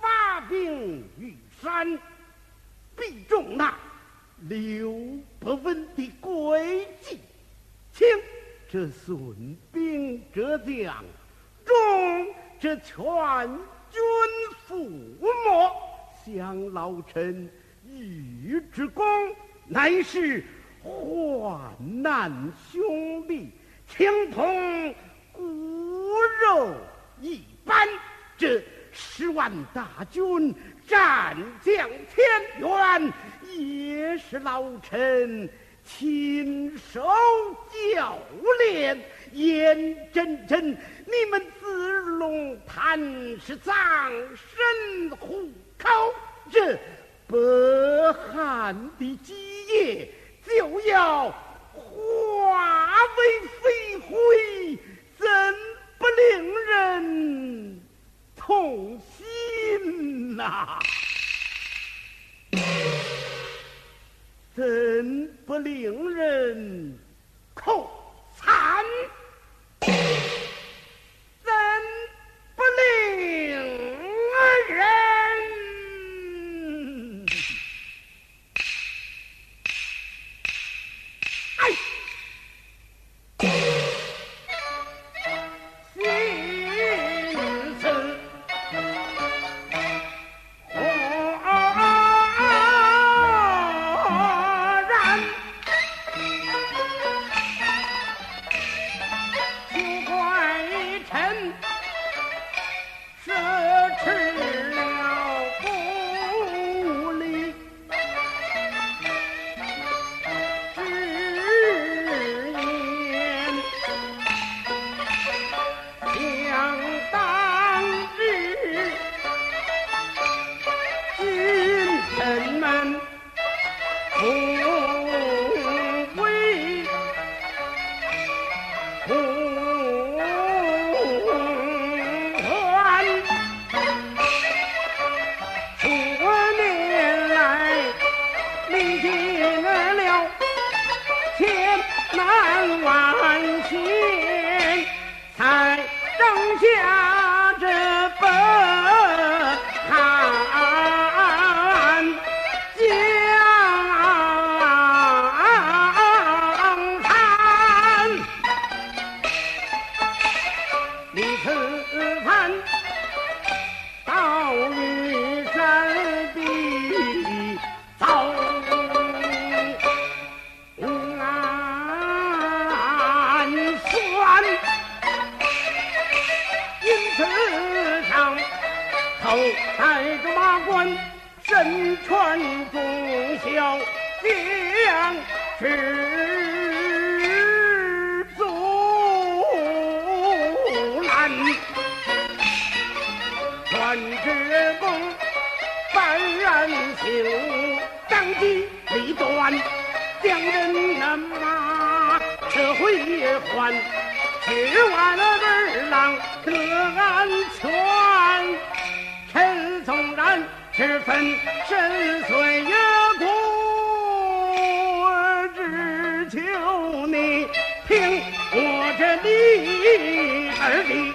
发兵玉山必中那刘伯温的诡计轻这损兵折将重这全军覆没想老臣与之功乃是患难兄弟情同骨肉一般这十万大军战将千员，也是老臣亲手教练。眼睁睁，你们子龙潭是葬身虎口，这。北汉的基业就要化为飞灰，怎不令人痛心呐？怎不令人万前才登下。身穿忠孝将士阻拦，传旨公犯人行，当机立断，将人那马撤回还，吃完了儿郎得安全。十分深邃呀，故只求你听我这里儿的。